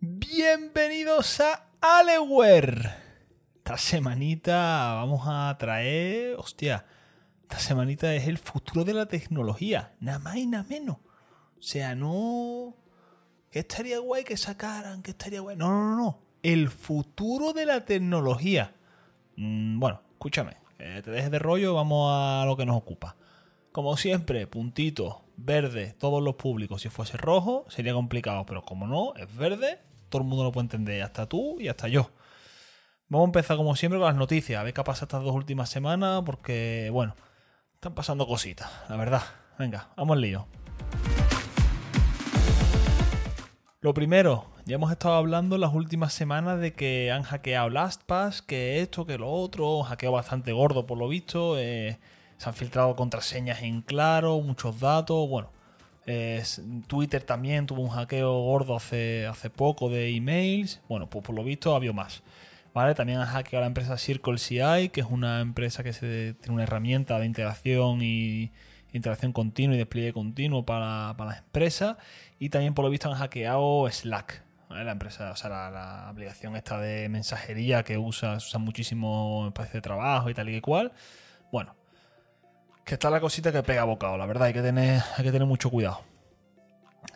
Bienvenidos a Aleware. Esta semanita vamos a traer, hostia, esta semanita es el futuro de la tecnología, nada más y nada menos. O sea, no... Que estaría guay que sacaran, que estaría guay. No, no, no, no. El futuro de la tecnología. Mm, bueno, escúchame, te dejes de rollo, vamos a lo que nos ocupa. Como siempre, puntito, verde, todos los públicos. Si fuese rojo, sería complicado, pero como no, es verde, todo el mundo lo puede entender, hasta tú y hasta yo. Vamos a empezar como siempre con las noticias, a ver qué ha pasado estas dos últimas semanas, porque, bueno, están pasando cositas, la verdad. Venga, vamos al lío. Lo primero, ya hemos estado hablando las últimas semanas de que han hackeado LastPass, que esto, que lo otro, hackeo bastante gordo por lo visto, eh, se han filtrado contraseñas en claro, muchos datos, bueno, Twitter también tuvo un hackeo gordo hace, hace poco de emails, bueno, pues por lo visto ha habido más. ¿Vale? También han hackeado la empresa Circle CI, que es una empresa que tiene una herramienta de integración y integración continua y despliegue continuo para, para las empresas. Y también por lo visto han hackeado Slack, la empresa, o sea, la, aplicación esta de mensajería que usa, usa muchísimo en espacios de trabajo y tal y cual. Bueno, que está la cosita que pega bocado, la verdad, hay que tener, hay que tener mucho cuidado.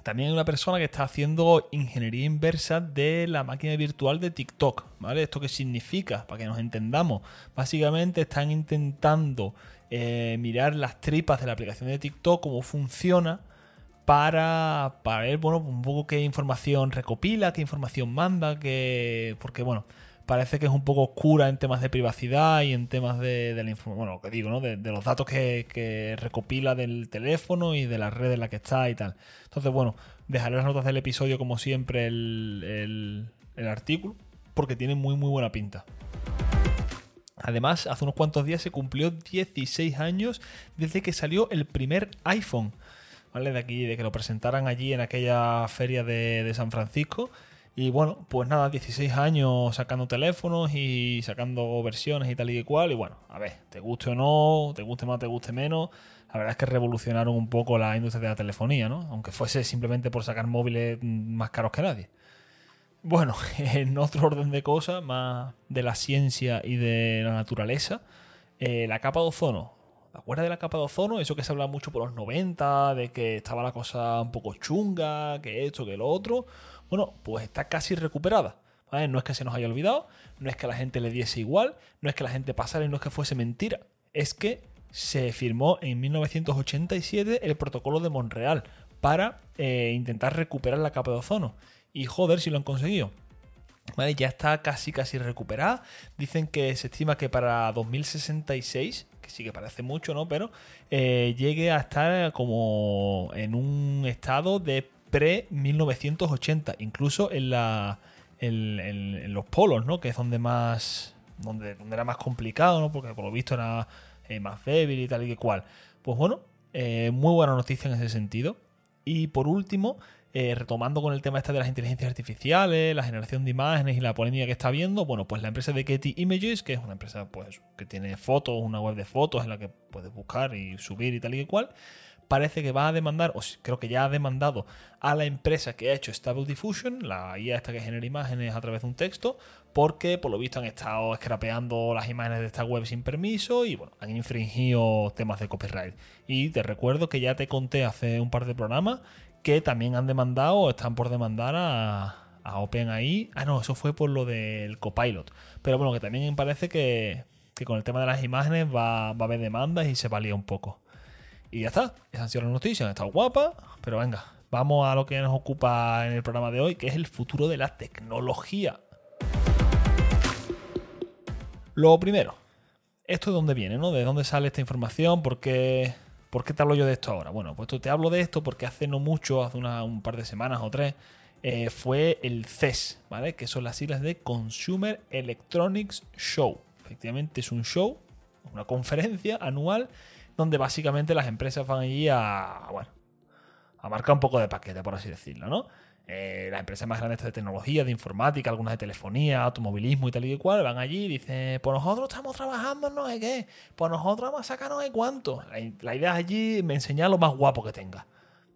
También hay una persona que está haciendo ingeniería inversa de la máquina virtual de TikTok, ¿vale? ¿Esto qué significa? Para que nos entendamos. Básicamente están intentando eh, mirar las tripas de la aplicación de TikTok, cómo funciona, para, para ver, bueno, un poco qué información recopila, qué información manda, que, porque, bueno, parece que es un poco oscura en temas de privacidad y en temas de, la bueno, que digo, ¿no? De, los datos que, recopila del teléfono y de la red en la que está y tal. Entonces, bueno, dejaré las notas del episodio como siempre el, artículo, porque tiene muy, muy buena pinta. Además, hace unos cuantos días se cumplió 16 años desde que salió el primer iPhone. De aquí, de que lo presentaran allí en aquella feria de, San Francisco. Y bueno, pues nada, 16 años sacando teléfonos y sacando versiones y tal y cual. Y bueno, a ver, te guste o no, te guste más, te guste menos. La verdad es que revolucionaron un poco la industria de la telefonía, ¿no? Aunque fuese simplemente por sacar móviles más caros que nadie. Bueno, en otro orden de cosas, más de la ciencia y de la naturaleza, eh, la capa de ozono ¿Te acuerdas de la capa de ozono? Eso que se habla mucho por los 90, de que estaba la cosa un poco chunga, que esto, que lo otro. Bueno, pues está casi recuperada. No es que se nos haya olvidado, no es que la gente le diese igual, no es que la gente pasara y no es que fuese mentira. Es que se firmó en 1987 el protocolo de Montreal para eh, intentar recuperar la capa de ozono. Y joder, si lo han conseguido. ¿Vale? Ya está casi casi recuperada. Dicen que se estima que para 2066 que sí que parece mucho, ¿no? Pero eh, llegue a estar como en un estado de pre-1980, incluso en, la, en, los polos, ¿no? Que es donde más, donde, donde era más complicado, ¿no? Porque por lo visto era eh, más débil y tal y que cual. Pues bueno, eh, muy buena noticia en ese sentido. Y por último, eh, retomando con el tema este de las inteligencias artificiales, la generación de imágenes y la polémica que está viendo, bueno, pues la empresa de Getty Images, que es una empresa pues, que tiene fotos, una web de fotos en la que puedes buscar y subir y tal y cual, parece que va a demandar, o creo que ya ha demandado a la empresa que ha hecho Stable Diffusion, la IA esta que genera imágenes a través de un texto, porque por lo visto han estado scrapeando las imágenes de esta web sin permiso y bueno, han infringido temas de copyright. Y te recuerdo que ya te conté hace un par de programas que también han demandado o están por demandar a, OpenAI. Ah, no, eso fue por lo del Copilot. Pero bueno, que también parece que, con el tema de las imágenes va, va, a haber demandas y se valía un poco. Y ya está, esas han sido las noticias, han estado guapas, pero venga, vamos a lo que nos ocupa en el programa de hoy, que es el futuro de la tecnología. Lo primero, ¿esto de dónde viene? ¿no? ¿De dónde sale esta información? ¿Por qué, ¿Por qué te hablo yo de esto ahora? Bueno, pues te hablo de esto porque hace no mucho, hace un par de semanas o tres, eh, fue el CES, ¿vale? Que son las siglas de Consumer Electronics Show. Efectivamente es un show, una conferencia anual donde básicamente las empresas van allí a, bueno, a marcar un poco de paquete, por así decirlo, ¿no? eh, las empresas más grandes de tecnología, de informática, algunas de telefonía, automovilismo y tal y cual, van allí y dicen, pues nosotros estamos trabajando en no sé qué, pues nosotros vamos a sacar no sé cuánto. La, idea es allí me enseñar lo más guapo que tenga.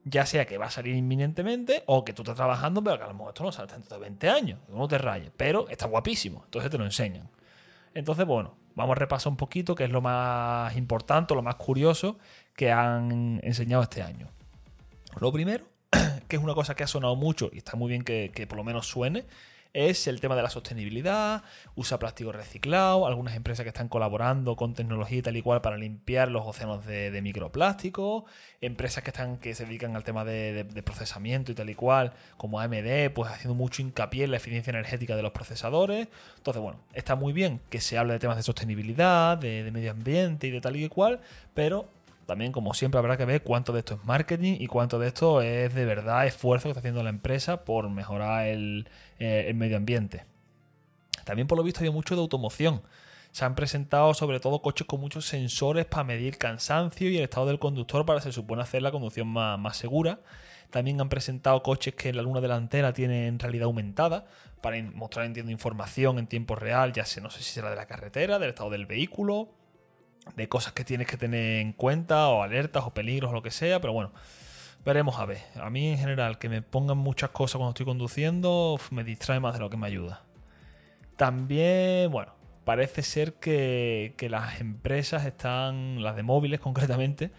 Ya sea que va a salir inminentemente o que tú estás trabajando, pero que a lo mejor esto no sale dentro de 20 años, no te rayes, pero está guapísimo, entonces te lo enseñan. Entonces, bueno, vamos a repasar un poquito qué es lo más importante, lo más curioso que han enseñado este año. Lo primero, que es una cosa que ha sonado mucho y está muy bien que, que por lo menos suene, es el tema de la sostenibilidad, usa plástico reciclado, algunas empresas que están colaborando con tecnología y tal y cual para limpiar los océanos de, microplástico, empresas que están que se dedican al tema de, procesamiento y tal y cual, como AMD, pues haciendo mucho hincapié en la eficiencia energética de los procesadores. Entonces, bueno, está muy bien que se hable de temas de sostenibilidad, de, medio ambiente y de tal y cual, pero también, como siempre, habrá que ver cuánto de esto es marketing y cuánto de esto es de verdad esfuerzo que está haciendo la empresa por mejorar el, eh, medio ambiente. También, por lo visto, hay mucho de automoción. Se han presentado sobre todo coches con muchos sensores para medir cansancio y el estado del conductor para se supone hacer la conducción más, segura. También han presentado coches que la luna delantera tiene en realidad aumentada para mostrar entiendo información en tiempo real, ya sé, no sé si será de la carretera, del estado del vehículo, de cosas que tienes que tener en cuenta, o alertas, o peligros, o lo que sea, pero bueno, veremos a ver. A mí en general, que me pongan muchas cosas cuando estoy conduciendo, me distrae más de lo que me ayuda. También, bueno, parece ser que, las empresas están, las de móviles concretamente,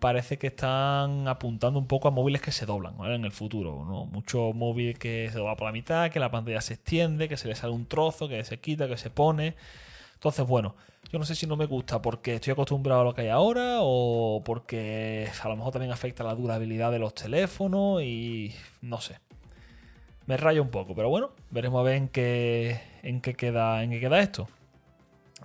parece que están apuntando un poco a móviles que se doblan en el futuro. ¿no? Mucho móvil que se dobla por la mitad, que la pantalla se extiende, que se le sale un trozo, que se quita, que se pone. Entonces, bueno, yo no sé si no me gusta porque estoy acostumbrado a lo que hay ahora o porque a lo mejor también afecta la durabilidad de los teléfonos y no sé. Me rayo un poco, pero bueno, veremos a ver en qué, en qué, queda, en qué queda esto.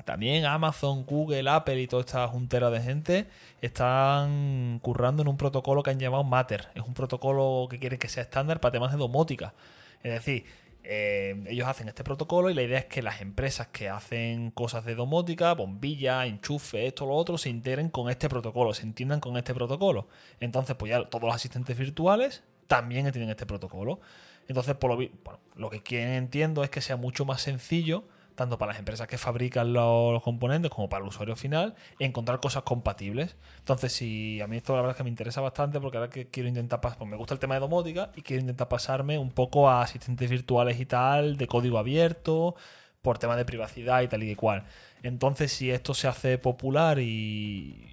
También Amazon, Google, Apple y toda esta juntera de gente están currando en un protocolo que han llamado Matter. Es un protocolo que quiere que sea estándar para temas de domótica. Es decir, eh, ellos hacen este protocolo y la idea es que las empresas que hacen cosas de domótica, bombilla, enchufe, esto, lo otro, se integren con este protocolo, se entiendan con este protocolo. Entonces, pues ya todos los asistentes virtuales también tienen este protocolo. Entonces, por lo, bueno, lo que quieren, entiendo, es que sea mucho más sencillo tanto para las empresas que fabrican los, componentes como para el usuario final, encontrar cosas compatibles. Entonces, si a mí esto la verdad es que me interesa bastante porque ahora que quiero intentar pasar, pues me gusta el tema de domótica y quiero intentar pasarme un poco a asistentes virtuales y tal, de código abierto, por tema de privacidad y tal y cual. Entonces, si esto se hace popular y,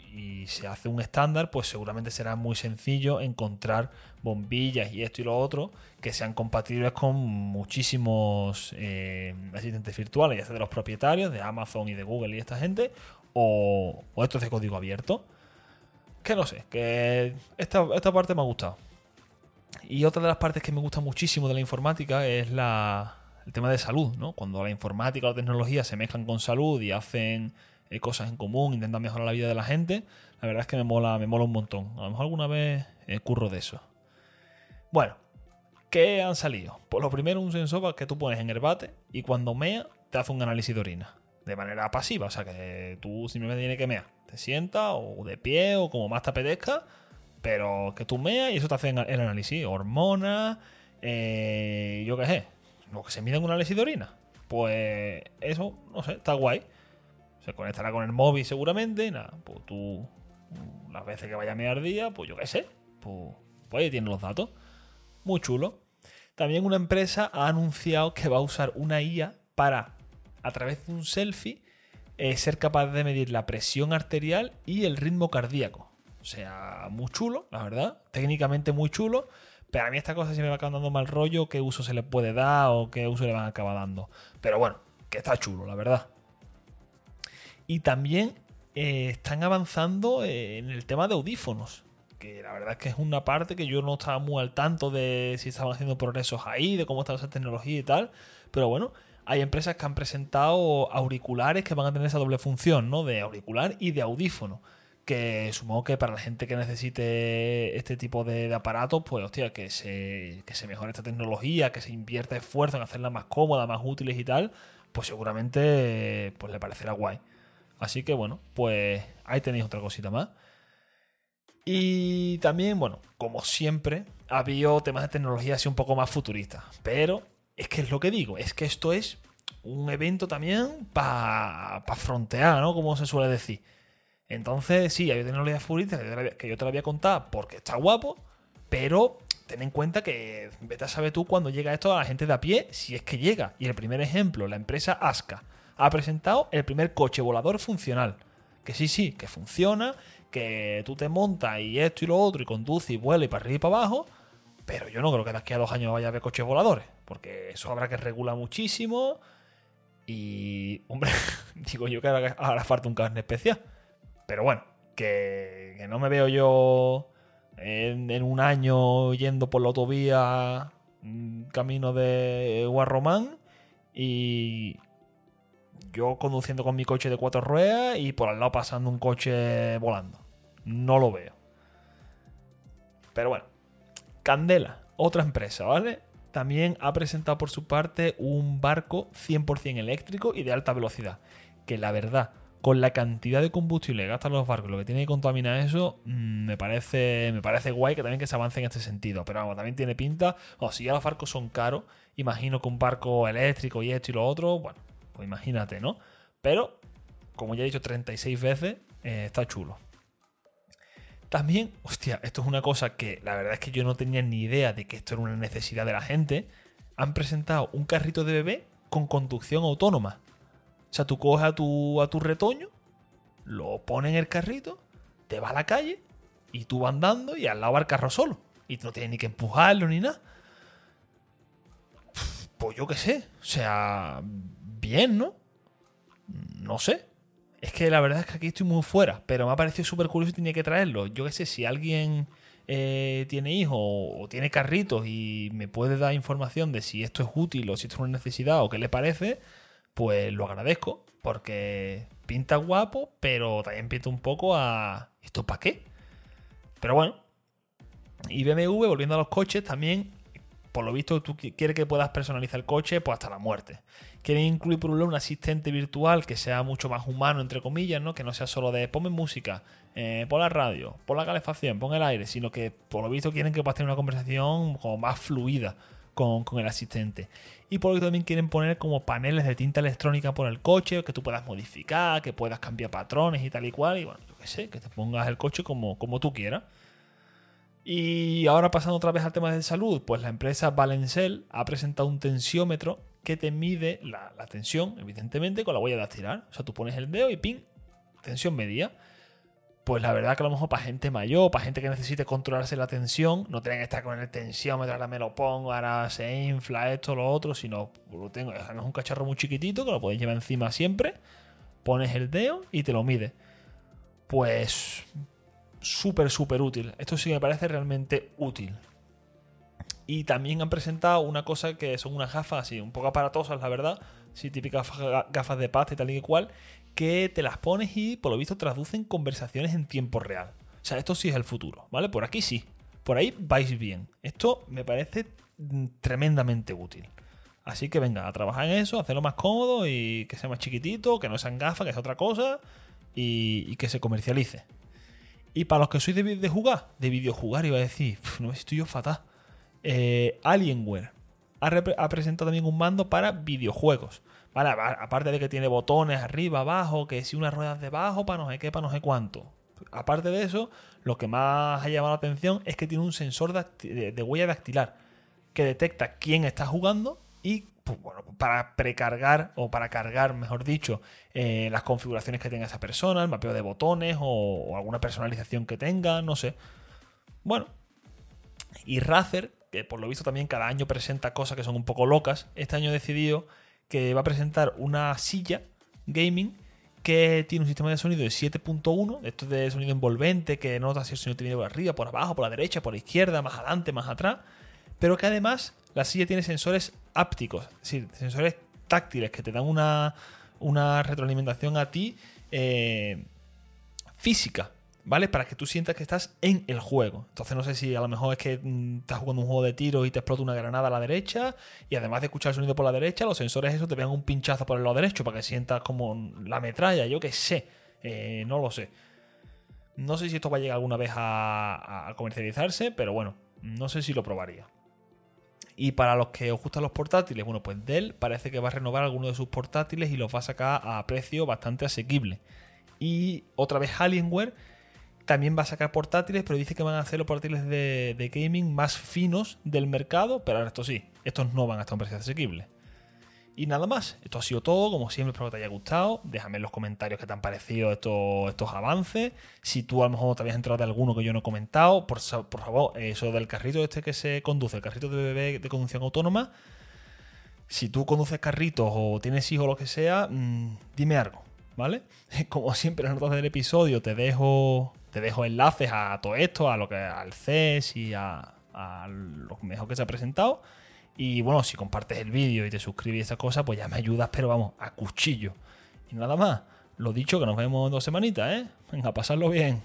se hace un estándar, pues seguramente será muy sencillo encontrar bombillas y esto y lo otro que sean compatibles con muchísimos eh, asistentes virtuales, ya sea de los propietarios, de Amazon y de Google y esta gente, o, o estos de código abierto. Que no sé, que esta, esta parte me ha gustado. Y otra de las partes que me gusta muchísimo de la informática es la, el tema de salud, ¿no? Cuando la informática o la tecnología se mezclan con salud y hacen eh, cosas en común, intentan mejorar la vida de la gente, la verdad es que me mola, me mola un montón. A lo mejor alguna vez eh, curro de eso. Bueno, ¿qué han salido? Pues lo primero, un sensor que tú pones en el bate y cuando mea te hace un análisis de orina. De manera pasiva, o sea que tú simplemente tienes que mear. Te sientas o de pie o como más te apetezca, pero que tú meas y eso te hace el análisis. Hormonas, eh, yo qué sé, lo que se mide en una análisis de orina. Pues eso, no sé, está guay. Se conectará con el móvil seguramente. Nada, pues tú, las veces que vaya a mear día, pues yo qué sé, pues, pues ahí tienes los datos. Muy chulo. También una empresa ha anunciado que va a usar una IA para, a través de un selfie, eh, ser capaz de medir la presión arterial y el ritmo cardíaco. O sea, muy chulo, la verdad. Técnicamente muy chulo. Pero a mí esta cosa se me va acabando dando mal rollo, qué uso se le puede dar o qué uso le van a acabar dando. Pero bueno, que está chulo, la verdad. Y también eh, están avanzando eh, en el tema de audífonos. Que la verdad es que es una parte que yo no estaba muy al tanto de si estaban haciendo progresos ahí, de cómo está esa tecnología y tal. Pero bueno, hay empresas que han presentado auriculares que van a tener esa doble función, ¿no? De auricular y de audífono que supongo que para la gente que necesite este tipo de, aparatos, pues hostia, que se, que se mejore esta tecnología, que se invierta esfuerzo en hacerla más cómoda, más útiles y tal, pues seguramente pues le parecerá guay. Así que bueno, pues ahí tenéis otra cosita más. Y también, bueno, como siempre, ha habido temas de tecnología así un poco más futuristas. Pero es que es lo que digo, es que esto es un evento también para frontear, ¿no? Como se suele decir. Entonces, sí, hay tecnología futurista que yo te la voy a contar porque está guapo, Pero ten en cuenta que vete a saber tú cuando llega esto a la gente de a pie, si es que llega. Y el primer ejemplo, la empresa Aska ha presentado el primer coche volador funcional. Que sí, sí, que funciona, que tú te montas y esto y lo otro, y conduces y vuela y para arriba y para abajo. Pero yo no creo que de aquí a dos años vaya a haber coches voladores, porque eso habrá que regular muchísimo. Y, hombre, digo yo que ahora, ahora falta un carne especial. Pero bueno, que, no me veo yo en, un año yendo por la autovía mm, camino de Guarromán y yo conduciendo con mi coche de cuatro ruedas y por al lado pasando un coche volando. No lo veo. Pero bueno, Candela, otra empresa, ¿vale? También ha presentado por su parte un barco 100% eléctrico y de alta velocidad. Que la verdad, con la cantidad de combustible que gastan los barcos, lo que tiene que contaminar eso, mm, me parece, me parece guay que también que se avance en este sentido. Pero vamos, también tiene pinta. O si ya los barcos son caros, imagino que un barco eléctrico y esto y lo otro, bueno, pues imagínate, ¿no? Pero, como ya he dicho 36 veces, eh, está chulo. También, hostia, esto es una cosa que la verdad es que yo no tenía ni idea de que esto era una necesidad de la gente. Han presentado un carrito de bebé con conducción autónoma. Sea, tú coges a tu, a tu retoño, lo pones en el carrito, te vas a la calle y tú vas andando y al lado va el carro solo. Y no tienes ni que empujarlo ni nada. Pues yo qué sé. O sea, bien, ¿no? No sé. Es que la verdad es que aquí estoy muy fuera, pero me ha parecido súper curioso y tenía que traerlo. Yo qué sé, si alguien eh, tiene hijos o tiene carritos y me puede dar información de si esto es útil o si esto es una necesidad o qué le parece, pues lo agradezco, porque pinta guapo, pero también pinta un poco a... ¿Esto para qué? Pero bueno. Y BMW, volviendo a los coches, también, por lo visto, tú quieres que puedas personalizar el coche pues hasta la muerte. Quieren incluir por un lado un asistente virtual que sea mucho más humano, entre comillas, ¿no? Que no sea solo de ponme música, eh, pon la radio, pon la calefacción, pon el aire, sino que por lo visto quieren que puedas tener una conversación como más fluida con, el asistente. Y por lo que también quieren poner como paneles de tinta electrónica por el coche, que tú puedas modificar, que puedas cambiar patrones y tal y cual. Y bueno, yo qué sé, que te pongas el coche como, como tú quieras. Y ahora pasando otra vez al tema de salud, pues la empresa Valencel ha presentado un tensiómetro que te mide la, tensión, evidentemente, con la huella de estirar. O sea, tú pones el dedo y ping, tensión media pues la verdad que a lo mejor para gente mayor, para gente que necesite controlarse la tensión, no tienen que estar con el tensiómetro, ahora me lo pongo, ahora se infla esto, lo otro, sino lo tengo, es un cacharro muy chiquitito que lo podéis llevar encima siempre, pones el dedo y te lo mide. Pues súper, súper útil. Esto sí me parece realmente útil. Y también han presentado una cosa que son unas gafas así, un poco aparatosas, la verdad. Sí, típicas gafas de pasta y tal y cual, que te las pones y por lo visto traducen conversaciones en tiempo real. O sea, esto sí es el futuro, ¿vale? Por aquí sí. Por ahí vais bien. Esto me parece mm, tremendamente útil. Así que venga, a trabajar en eso, hacerlo más cómodo y que sea más chiquitito, que no sean gafas, que sea otra cosa y, que se comercialice. Y para los que sois de, jugar, de videojugar, iba a decir, no estoy yo fatal. Eh, Alienware ha, ha presentado también un mando para videojuegos aparte de que tiene botones arriba, abajo, que si unas ruedas debajo, para no sé qué, para no sé cuánto. Aparte de eso, lo que más ha llamado la atención es que tiene un sensor de, huella dactilar que detecta quién está jugando y pues, bueno, para precargar o para cargar, mejor dicho, eh, las configuraciones que tenga esa persona, el mapeo de botones o, o, alguna personalización que tenga, no sé. Bueno, y Razer, que por lo visto también cada año presenta cosas que son un poco locas, este año ha decidido que va a presentar una silla gaming que tiene un sistema de sonido de 7.1, esto de sonido envolvente, que nota si el sonido te viene por arriba, por abajo, por la derecha, por la izquierda, más adelante, más atrás, pero que además la silla tiene sensores ápticos, es decir, sensores táctiles que te dan una, una retroalimentación a ti eh, física. ¿Vale? Para que tú sientas que estás en el juego. Entonces no sé si a lo mejor es que mm, estás jugando un juego de tiro y te explota una granada a la derecha y además de escuchar el sonido por la derecha, los sensores esos te pegan un pinchazo por el lado derecho para que sientas como la metralla, yo que sé, eh, no lo sé. No sé si esto va a llegar alguna vez a, comercializarse, pero bueno, no sé si lo probaría. Y para los que os gustan los portátiles, bueno, pues Dell parece que va a renovar algunos de sus portátiles y los va a sacar a precio bastante asequible. Y otra vez Alienware También va a sacar portátiles, pero dice que van a hacer los portátiles de, de gaming más finos del mercado. Pero ahora esto sí, estos no van a estar a un precio asequible. Y nada más, esto ha sido todo, como siempre espero que te haya gustado, déjame en los comentarios qué te han parecido estos, estos avances, si tú a lo mejor te habías enterado de alguno que yo no he comentado, por, por favor, eso del carrito este que se conduce, el carrito de bebé de conducción autónoma, si tú conduces carritos o tienes hijos o lo que sea, mmm, dime algo, ¿vale? Como siempre en las notas del episodio te dejo, te dejo enlaces a todo esto, a lo que, al CES y a, lo mejor que se ha presentado. Y bueno, si compartes el vídeo y te suscribes y esas cosas, pues ya me ayudas, pero vamos, a cuchillo. Y nada más, lo dicho, que nos vemos en dos semanitas, ¿eh? Venga, pasarlo bien.